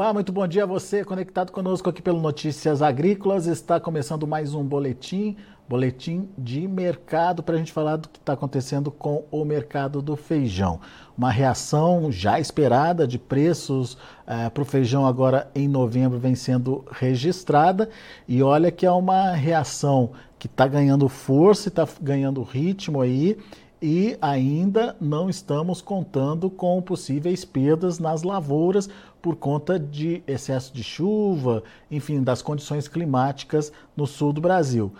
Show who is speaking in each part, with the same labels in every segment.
Speaker 1: Olá, muito bom dia a você conectado conosco aqui pelo Notícias Agrícolas. Está começando mais um boletim boletim de mercado para a gente falar do que está acontecendo com o mercado do feijão. Uma reação já esperada de preços eh, para o feijão agora em novembro vem sendo registrada e olha que é uma reação que está ganhando força, está ganhando ritmo aí e ainda não estamos contando com possíveis perdas nas lavouras por conta de excesso de chuva, enfim, das condições climáticas no sul do Brasil.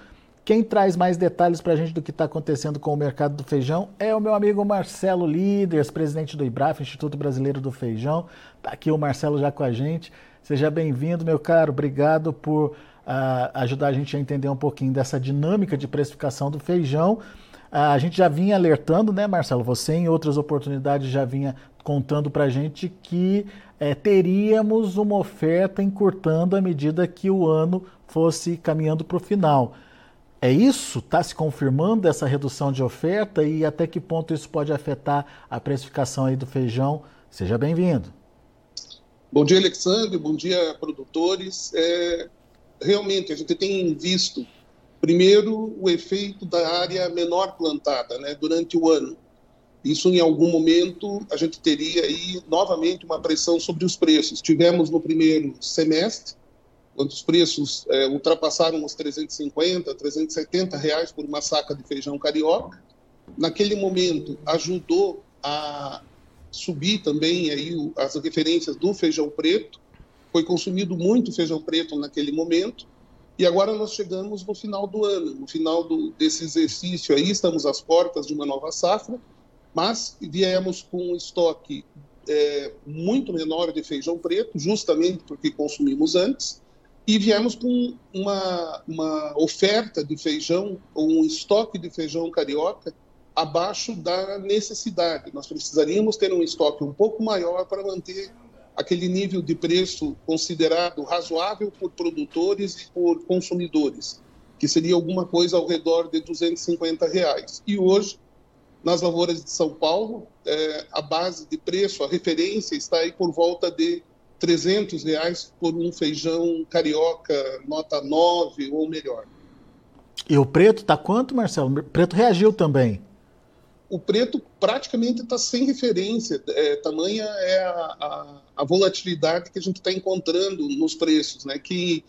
Speaker 1: Quem traz mais detalhes para a gente do que está acontecendo com o mercado do feijão é o meu amigo Marcelo Líderes, presidente do IBRAF, Instituto Brasileiro do Feijão. Está aqui o Marcelo já com a gente. Seja bem-vindo, meu caro. Obrigado por uh, ajudar a gente a entender um pouquinho dessa dinâmica de precificação do feijão. Uh, a gente já vinha alertando, né, Marcelo? Você, em outras oportunidades, já vinha contando para a gente que é, teríamos uma oferta encurtando à medida que o ano fosse caminhando para o final. É isso? Está se confirmando essa redução de oferta e até que ponto isso pode afetar a precificação aí do feijão? Seja bem-vindo.
Speaker 2: Bom dia, Alexandre. Bom dia, produtores. É, realmente, a gente tem visto, primeiro, o efeito da área menor plantada né, durante o ano. Isso, em algum momento, a gente teria aí novamente uma pressão sobre os preços. Tivemos no primeiro semestre quando os preços é, ultrapassaram os 350, 370 reais por uma saca de feijão carioca. Naquele momento, ajudou a subir também aí as referências do feijão preto. Foi consumido muito feijão preto naquele momento. E agora nós chegamos no final do ano, no final do, desse exercício aí, estamos às portas de uma nova safra, mas viemos com um estoque é, muito menor de feijão preto, justamente porque consumimos antes, e viemos com uma, uma oferta de feijão, ou um estoque de feijão carioca abaixo da necessidade. Nós precisaríamos ter um estoque um pouco maior para manter aquele nível de preço considerado razoável por produtores e por consumidores, que seria alguma coisa ao redor de 250 reais. E hoje, nas lavouras de São Paulo, é, a base de preço, a referência está aí por volta de 300 reais por um feijão carioca nota 9 ou melhor.
Speaker 1: E o preto está quanto, Marcelo? O preto reagiu também.
Speaker 2: O preto praticamente está sem referência. É, tamanha é a, a, a, volatilidade que a gente está encontrando nos preços. Né? Que,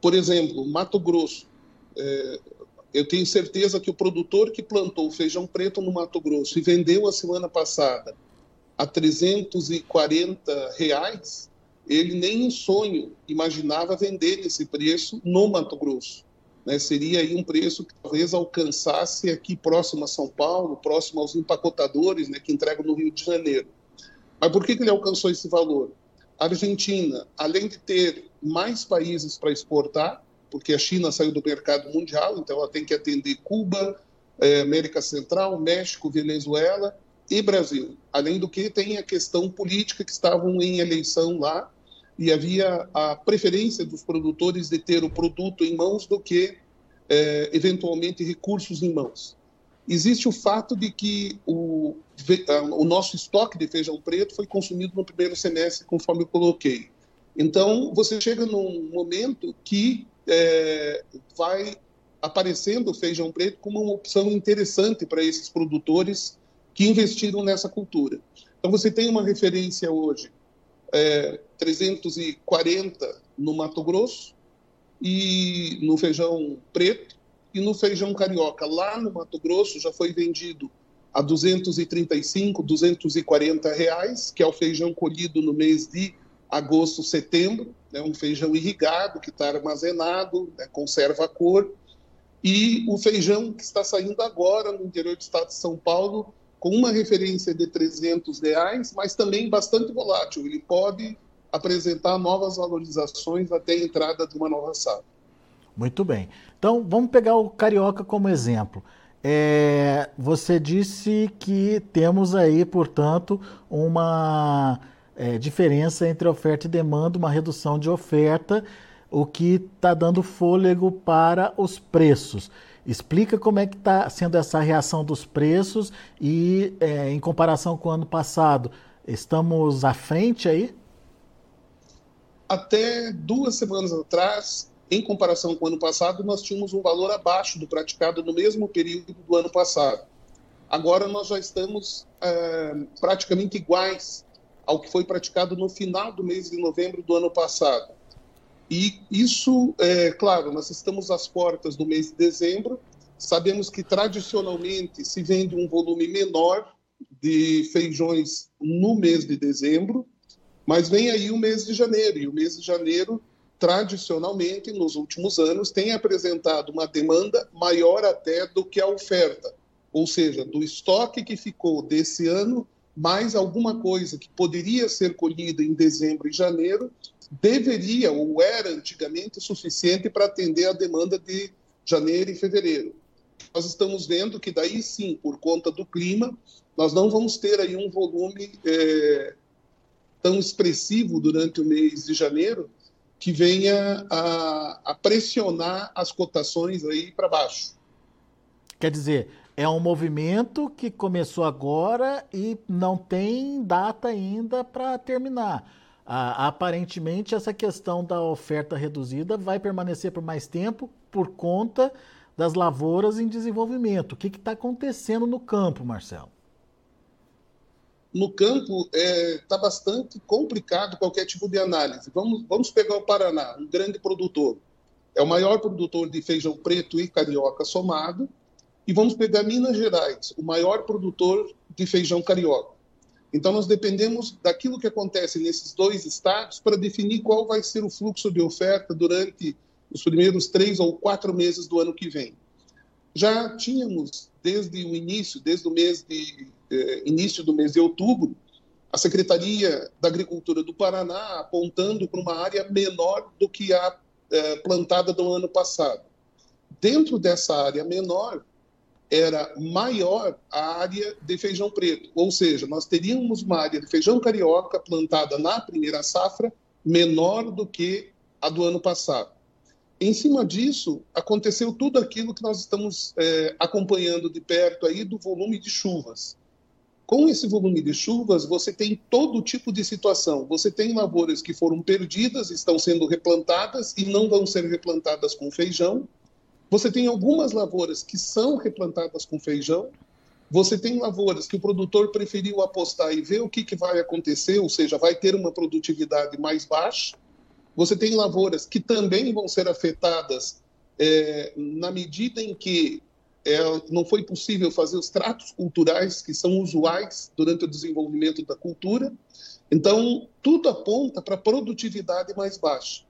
Speaker 2: por exemplo, Mato Grosso. É, eu tenho certeza que o produtor que plantou feijão preto no Mato Grosso e vendeu a semana passada a 340 reais, ele nem em sonho imaginava vender esse preço no Mato Grosso. Né? Seria aí um preço que talvez alcançasse aqui próximo a São Paulo, próximo aos empacotadores né, que entregam no Rio de Janeiro. Mas por que, que ele alcançou esse valor? A Argentina, além de ter mais países para exportar, porque a China saiu do mercado mundial, então ela tem que atender Cuba, eh, América Central, México, Venezuela e Brasil. Além do que tem a questão política que estavam em eleição lá e havia a preferência dos produtores de ter o produto em mãos do que, é, eventualmente, recursos em mãos. existe o fato de que o, o nosso estoque de feijão preto foi consumido no primeiro semestre, conforme eu coloquei. Então, você chega num momento que é, vai aparecendo o feijão preto como uma opção interessante para esses produtores que investiram nessa cultura. Então, você tem uma referência hoje, é, 340 no Mato Grosso, e no feijão preto, e no feijão carioca, lá no Mato Grosso, já foi vendido a 235, 240 reais, que é o feijão colhido no mês de agosto, setembro, né, um feijão irrigado que está armazenado, né, conserva a cor, e o feijão que está saindo agora no interior do estado de São Paulo, com uma referência de 300 reais, mas também bastante volátil. Ele pode apresentar novas valorizações até a entrada de uma nova safra.
Speaker 1: Muito bem. Então, vamos pegar o carioca como exemplo. É, você disse que temos aí, portanto, uma é, diferença entre oferta e demanda, uma redução de oferta, o que está dando fôlego para os preços. Explica como é que está sendo essa reação dos preços e, é, em comparação com o ano passado, estamos à frente aí?
Speaker 2: Até duas semanas atrás, em comparação com o ano passado, nós tínhamos um valor abaixo do praticado no mesmo período do ano passado. Agora nós já estamos é, praticamente iguais ao que foi praticado no final do mês de novembro do ano passado. E isso, é claro, nós estamos às portas do mês de dezembro, sabemos que tradicionalmente se vende um volume menor de feijões no mês de dezembro, mas vem aí o mês de janeiro, e o mês de janeiro, tradicionalmente, nos últimos anos, tem apresentado uma demanda maior até do que a oferta, ou seja, do estoque que ficou desse ano mais alguma coisa que poderia ser colhida em dezembro e janeiro deveria ou era antigamente suficiente para atender a demanda de janeiro e fevereiro. Nós estamos vendo que daí sim, por conta do clima, nós não vamos ter aí um volume é, tão expressivo durante o mês de janeiro que venha a, a pressionar as cotações aí para baixo.
Speaker 1: Quer dizer, é um movimento que começou agora e não tem data ainda para terminar. Ah, aparentemente, essa questão da oferta reduzida vai permanecer por mais tempo por conta das lavouras em desenvolvimento. O que está acontecendo no campo, Marcelo?
Speaker 2: No campo está é, tá bastante complicado qualquer tipo de análise. Vamos, vamos pegar o Paraná, um grande produtor. É o maior produtor de feijão preto e carioca somado e vamos pegar Minas Gerais, o maior produtor de feijão carioca. Então, nós dependemos daquilo que acontece nesses dois estados para definir qual vai ser o fluxo de oferta durante os primeiros três ou quatro meses do ano que vem. Já tínhamos, desde o início, desde o mês de eh, início do mês de outubro, a Secretaria da Agricultura do Paraná apontando para uma área menor do que a eh, plantada do ano passado. Dentro dessa área menor, era maior a área de feijão preto, ou seja, nós teríamos uma área de feijão carioca plantada na primeira safra menor do que a do ano passado. Em cima disso, aconteceu tudo aquilo que nós estamos é, acompanhando de perto aí do volume de chuvas. Com esse volume de chuvas, você tem todo tipo de situação. Você tem lavouras que foram perdidas, estão sendo replantadas e não vão ser replantadas com feijão. Você tem algumas lavouras que são replantadas com feijão, você tem lavouras que o produtor preferiu apostar e ver o que, que vai acontecer, ou seja, vai ter uma produtividade mais baixa. Você tem lavouras que também vão ser afetadas é, na medida em que é, não foi possível fazer os tratos culturais que são usuais durante o desenvolvimento da cultura. Então, tudo aponta para produtividade mais baixa.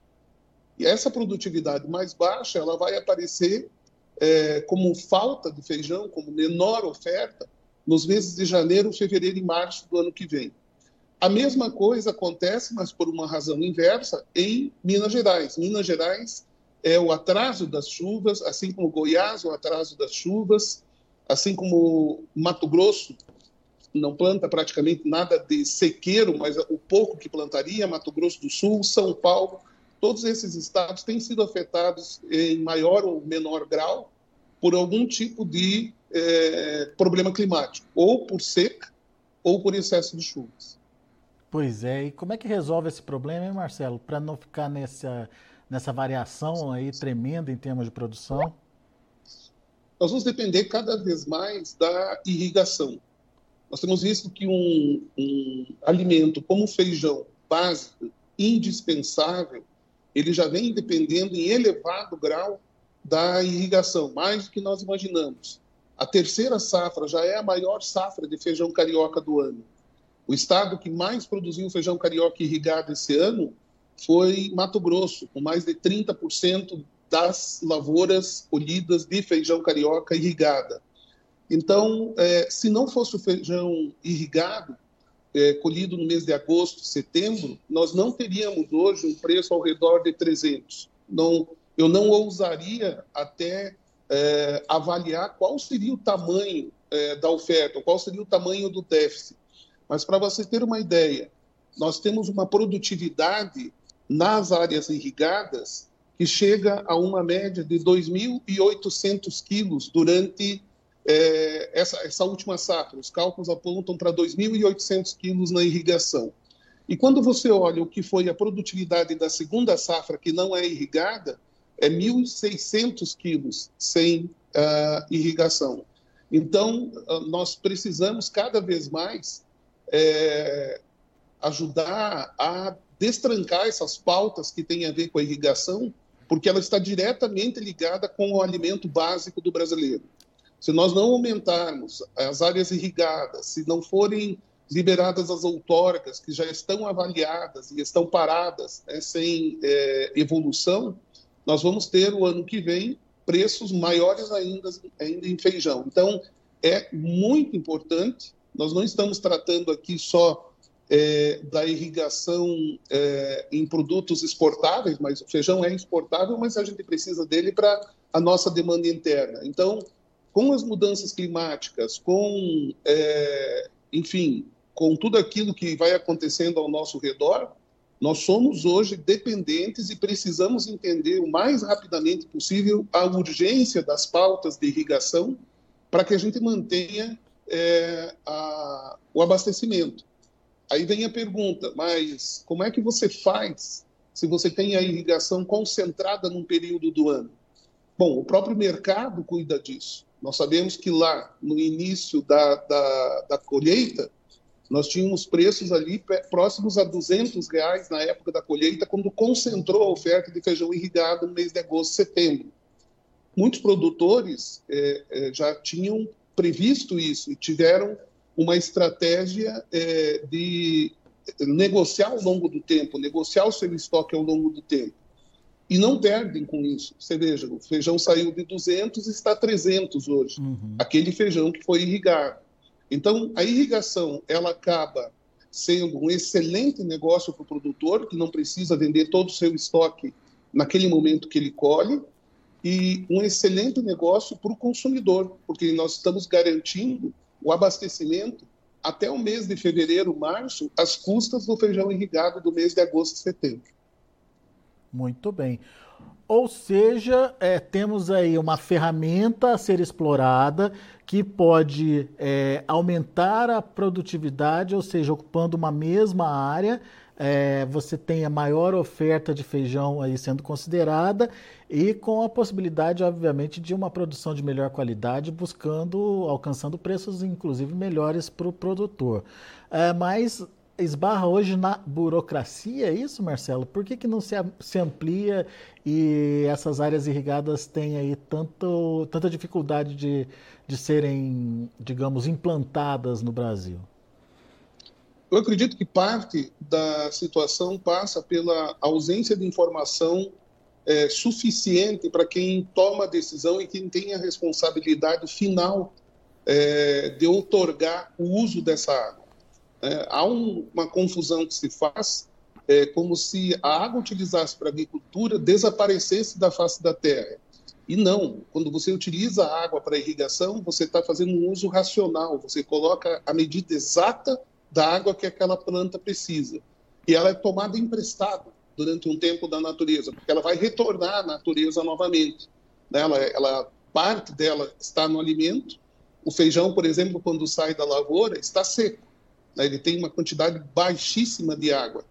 Speaker 2: E essa produtividade mais baixa, ela vai aparecer é, como falta de feijão, como menor oferta, nos meses de janeiro, fevereiro e março do ano que vem. A mesma coisa acontece, mas por uma razão inversa, em Minas Gerais. Minas Gerais é o atraso das chuvas, assim como Goiás, o atraso das chuvas, assim como Mato Grosso não planta praticamente nada de sequeiro, mas o pouco que plantaria, Mato Grosso do Sul, São Paulo, Todos esses estados têm sido afetados em maior ou menor grau por algum tipo de é, problema climático, ou por seca, ou por excesso de chuvas.
Speaker 1: Pois é, e como é que resolve esse problema, hein, Marcelo, para não ficar nessa, nessa variação aí tremenda em termos de produção?
Speaker 2: Nós vamos depender cada vez mais da irrigação. Nós temos visto que um, um alimento como o feijão básico, indispensável, ele já vem dependendo em elevado grau da irrigação, mais do que nós imaginamos. A terceira safra já é a maior safra de feijão carioca do ano. O estado que mais produziu feijão carioca irrigado esse ano foi Mato Grosso, com mais de 30% das lavouras colhidas de feijão carioca irrigada. Então, é, se não fosse o feijão irrigado, é, colhido no mês de agosto, setembro, nós não teríamos hoje um preço ao redor de 300. Não, eu não ousaria até é, avaliar qual seria o tamanho da oferta, qual seria o tamanho do déficit. Mas para você ter uma ideia, nós temos uma produtividade nas áreas irrigadas que chega a uma média de 2.800 quilos durante é, essa, essa última safra. Os cálculos apontam para 2.800 quilos na irrigação. E quando você olha o que foi a produtividade da segunda safra, que não é irrigada, é 1.600 quilos sem uh, irrigação. Então, uh, nós precisamos cada vez mais é, ajudar a destrancar essas pautas que têm a ver com a irrigação, porque ela está diretamente ligada com o alimento básico do brasileiro. Se nós não aumentarmos as áreas irrigadas, se não forem liberadas as outorgas que já estão avaliadas e estão paradas né, sem é, evolução, nós vamos ter o ano que vem preços maiores ainda, ainda em feijão. Então, é muito importante. Nós não estamos tratando aqui só é, da irrigação é, em produtos exportáveis, mas o feijão é exportável, mas a gente precisa dele para a nossa demanda interna. Então, com as mudanças climáticas, com, é, enfim, com tudo aquilo que vai acontecendo ao nosso redor, nós somos hoje dependentes e precisamos entender o mais rapidamente possível a urgência das pautas de irrigação para que a gente mantenha é, a, o abastecimento. Aí vem a pergunta, mas como é que você faz se você tem a irrigação concentrada num período do ano? Bom, o próprio mercado cuida disso. Nós sabemos que lá, no início da, da, da colheita, nós tínhamos preços ali próximos a 200 reais na época da colheita, quando concentrou a oferta de feijão irrigado no mês de agosto, setembro. Muitos produtores é, é, já tinham previsto isso e tiveram uma estratégia é, de negociar ao longo do tempo, negociar o seu estoque ao longo do tempo e não perdem com isso. Você veja, o feijão saiu de 200 e está 300 hoje. Uhum. Aquele feijão que foi irrigado. Então, a irrigação, ela acaba sendo um excelente negócio para o produtor, que não precisa vender todo o seu estoque naquele momento que ele colhe, e um excelente negócio para o consumidor, porque nós estamos garantindo o abastecimento até o mês de fevereiro, março, às custas do feijão irrigado do mês de agosto e setembro.
Speaker 1: Muito bem. Ou seja, é, temos aí uma ferramenta a ser explorada que pode é, aumentar a produtividade, ou seja, ocupando uma mesma área, é, você tem a maior oferta de feijão aí sendo considerada e com a possibilidade, obviamente, de uma produção de melhor qualidade, buscando, alcançando preços, inclusive, melhores para o produtor. É, mas esbarra hoje na burocracia, é isso, Marcelo? Por que, que não se, se amplia e essas áreas irrigadas têm aí tanto, tanta dificuldade de, de serem, digamos, implantadas no Brasil?
Speaker 2: Eu acredito que parte da situação passa pela ausência de informação é, suficiente para quem toma a decisão e quem tem a responsabilidade final é, de otorgar o uso dessa água. É, há um, uma confusão que se faz, é, como se a água utilizasse para agricultura desaparecesse da face da terra. E não, quando você utiliza a água para irrigação, você está fazendo um uso racional, você coloca a medida exata da água que aquela planta precisa. E ela é tomada emprestada durante um tempo da natureza, porque ela vai retornar à natureza novamente. Né? Ela, ela parte dela está no alimento. O feijão, por exemplo, quando sai da lavoura, está seco. Né? Ele tem uma quantidade baixíssima de água.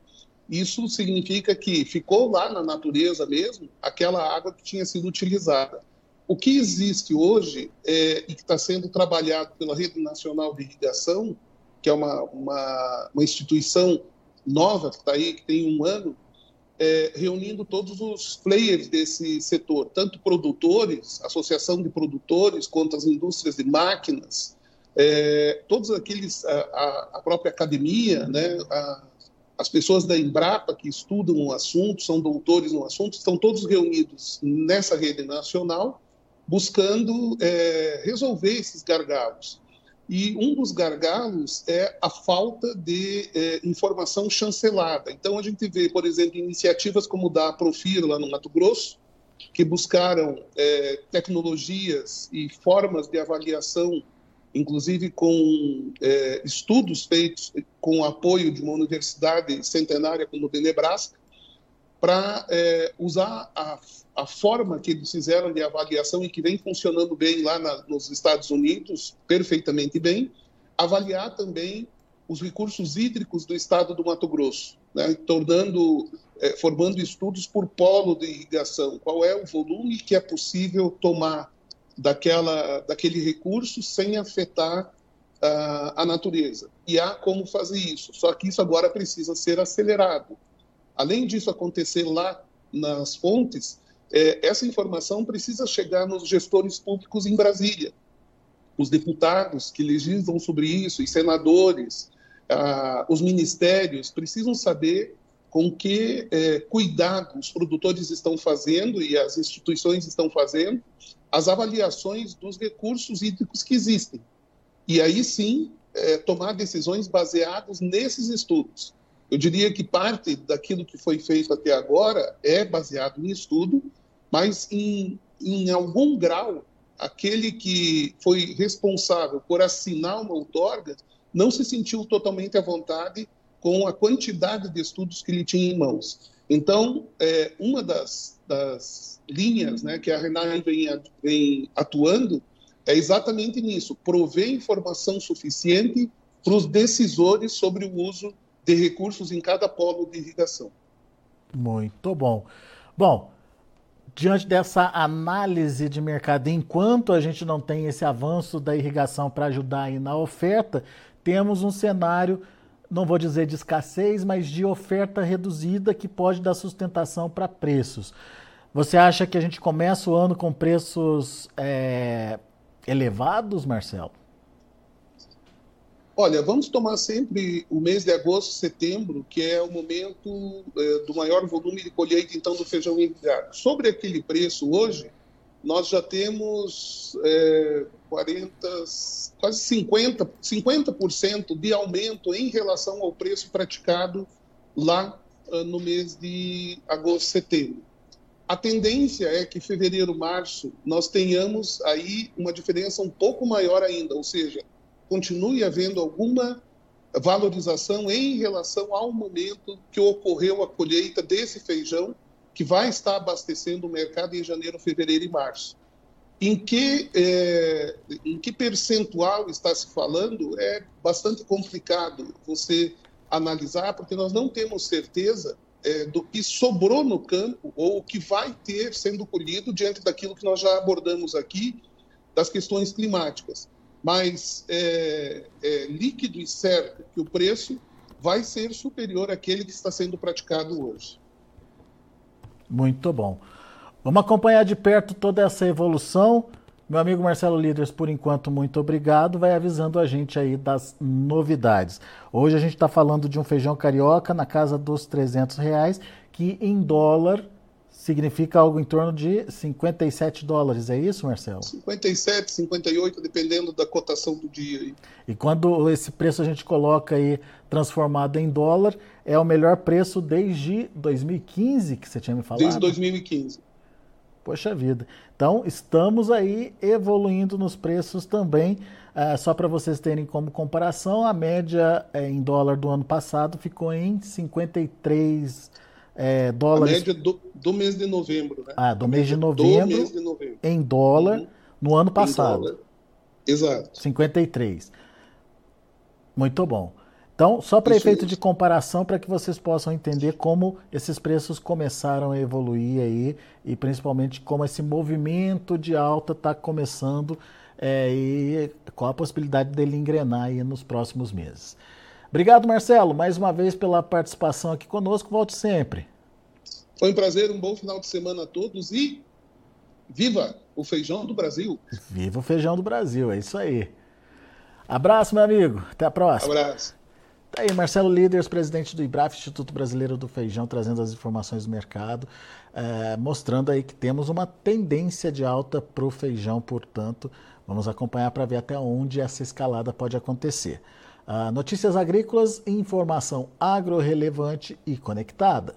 Speaker 2: Isso significa que ficou lá na natureza mesmo aquela água que tinha sido utilizada. O que existe hoje é, e que está sendo trabalhado pela Rede Nacional de Irrigação, que é uma, uma, uma instituição nova que está aí, que tem um ano, é, reunindo todos os players desse setor, tanto produtores, associação de produtores, quanto as indústrias de máquinas, é, todos aqueles, a, a, própria academia, né, a, as pessoas da Embrapa que estudam o assunto, são doutores no assunto, estão todos reunidos nessa rede nacional, buscando é, resolver esses gargalos. E um dos gargalos é a falta de é, informação chancelada. Então, a gente vê, por exemplo, iniciativas como da Profir, lá no Mato Grosso, que buscaram é, tecnologias e formas de avaliação, inclusive com é, estudos feitos com o apoio de uma universidade centenária como o de Nebraska, para é, usar a, a, forma que eles fizeram de avaliação e que vem funcionando bem lá na, nos Estados Unidos, perfeitamente bem, avaliar também os recursos hídricos do estado do Mato Grosso, né, tornando, é, formando estudos por polo de irrigação, qual é o volume que é possível tomar daquela, daquele recurso sem afetar uh, a natureza. E há como fazer isso, só que isso agora precisa ser acelerado Além disso acontecer lá nas fontes, é, essa informação precisa chegar nos gestores públicos em Brasília. Os deputados que legislam sobre isso, os senadores, ah, os ministérios, precisam saber com que é, cuidado os produtores estão fazendo e as instituições estão fazendo as avaliações dos recursos hídricos que existem. E aí sim é, tomar decisões baseadas nesses estudos. Eu diria que parte daquilo que foi feito até agora é baseado em estudo, mas em, em algum grau, aquele que foi responsável por assinar uma outorga não se sentiu totalmente à vontade com a quantidade de estudos que ele tinha em mãos. Então, é, uma das, das linhas né, que a Renai vem, vem atuando é exatamente nisso, prover informação suficiente para os decisores sobre o uso de recursos em cada polo de irrigação.
Speaker 1: Muito bom. Bom, diante dessa análise de mercado, enquanto a gente não tem esse avanço da irrigação para ajudar aí na oferta, temos um cenário, não vou dizer de escassez, mas de oferta reduzida que pode dar sustentação para preços. Você acha que a gente começa o ano com preços é, elevados, Marcelo?
Speaker 2: Olha, vamos tomar sempre o mês de agosto, setembro, que é o momento é, do maior volume de colheita, então, do feijão irrigado. Sobre aquele preço hoje, nós já temos é, 40, quase 50%, 50 de aumento em relação ao preço praticado lá uh, no mês de agosto, setembro. A tendência é que fevereiro, março, nós tenhamos aí uma diferença um pouco maior ainda, ou seja, continue havendo alguma valorização em relação ao momento que ocorreu a colheita desse feijão, que vai estar abastecendo o mercado em janeiro, fevereiro e março. Em que, é, em que percentual está se falando é bastante complicado você analisar, porque nós não temos certeza é, do que sobrou no campo ou o que vai ter sendo colhido diante daquilo que nós já abordamos aqui, das questões climáticas mas é, é líquido e certo que o preço vai ser superior àquele que está sendo praticado hoje.
Speaker 1: Muito bom. Vamos acompanhar de perto toda essa evolução. Meu amigo Marcelo Líderes, por enquanto, muito obrigado. Vai avisando a gente aí das novidades. Hoje a gente está falando de um feijão carioca na casa dos 300 reais, que em dólar significa algo em torno de 57 dólares, é isso, Marcelo?
Speaker 2: 57, 58, dependendo da cotação do dia.
Speaker 1: E quando esse preço a gente coloca aí transformado em dólar, é o melhor preço desde 2015 que você tinha me falado?
Speaker 2: Desde 2015.
Speaker 1: Poxa vida. Então, estamos aí evoluindo nos preços também. É, só para vocês terem como comparação, a média é, em dólar do ano passado ficou em 53 é, dólares.
Speaker 2: A média do, do mês de novembro, né?
Speaker 1: Ah, do mês de novembro, mês de novembro. em dólar, uhum. No ano passado.
Speaker 2: Exato.
Speaker 1: 53. Muito bom. Então, só para efeito de comparação, para que vocês possam entender como esses preços começaram a evoluir aí e principalmente como esse movimento de alta está começando é, e qual a possibilidade dele engrenar aí nos próximos meses. Obrigado, Marcelo, mais uma vez pela participação aqui conosco. Volte sempre.
Speaker 2: Foi um prazer, um bom final de semana a todos e viva o feijão do Brasil.
Speaker 1: Viva o feijão do Brasil, é isso aí. Abraço, meu amigo. Até a próxima.
Speaker 2: Abraço.
Speaker 1: Tá aí, Marcelo Líderes, presidente do IBRAF, Instituto Brasileiro do Feijão, trazendo as informações do mercado, é, mostrando aí que temos uma tendência de alta para o feijão, portanto, vamos acompanhar para ver até onde essa escalada pode acontecer. Uh, notícias agrícolas, informação agro-relevante e conectada.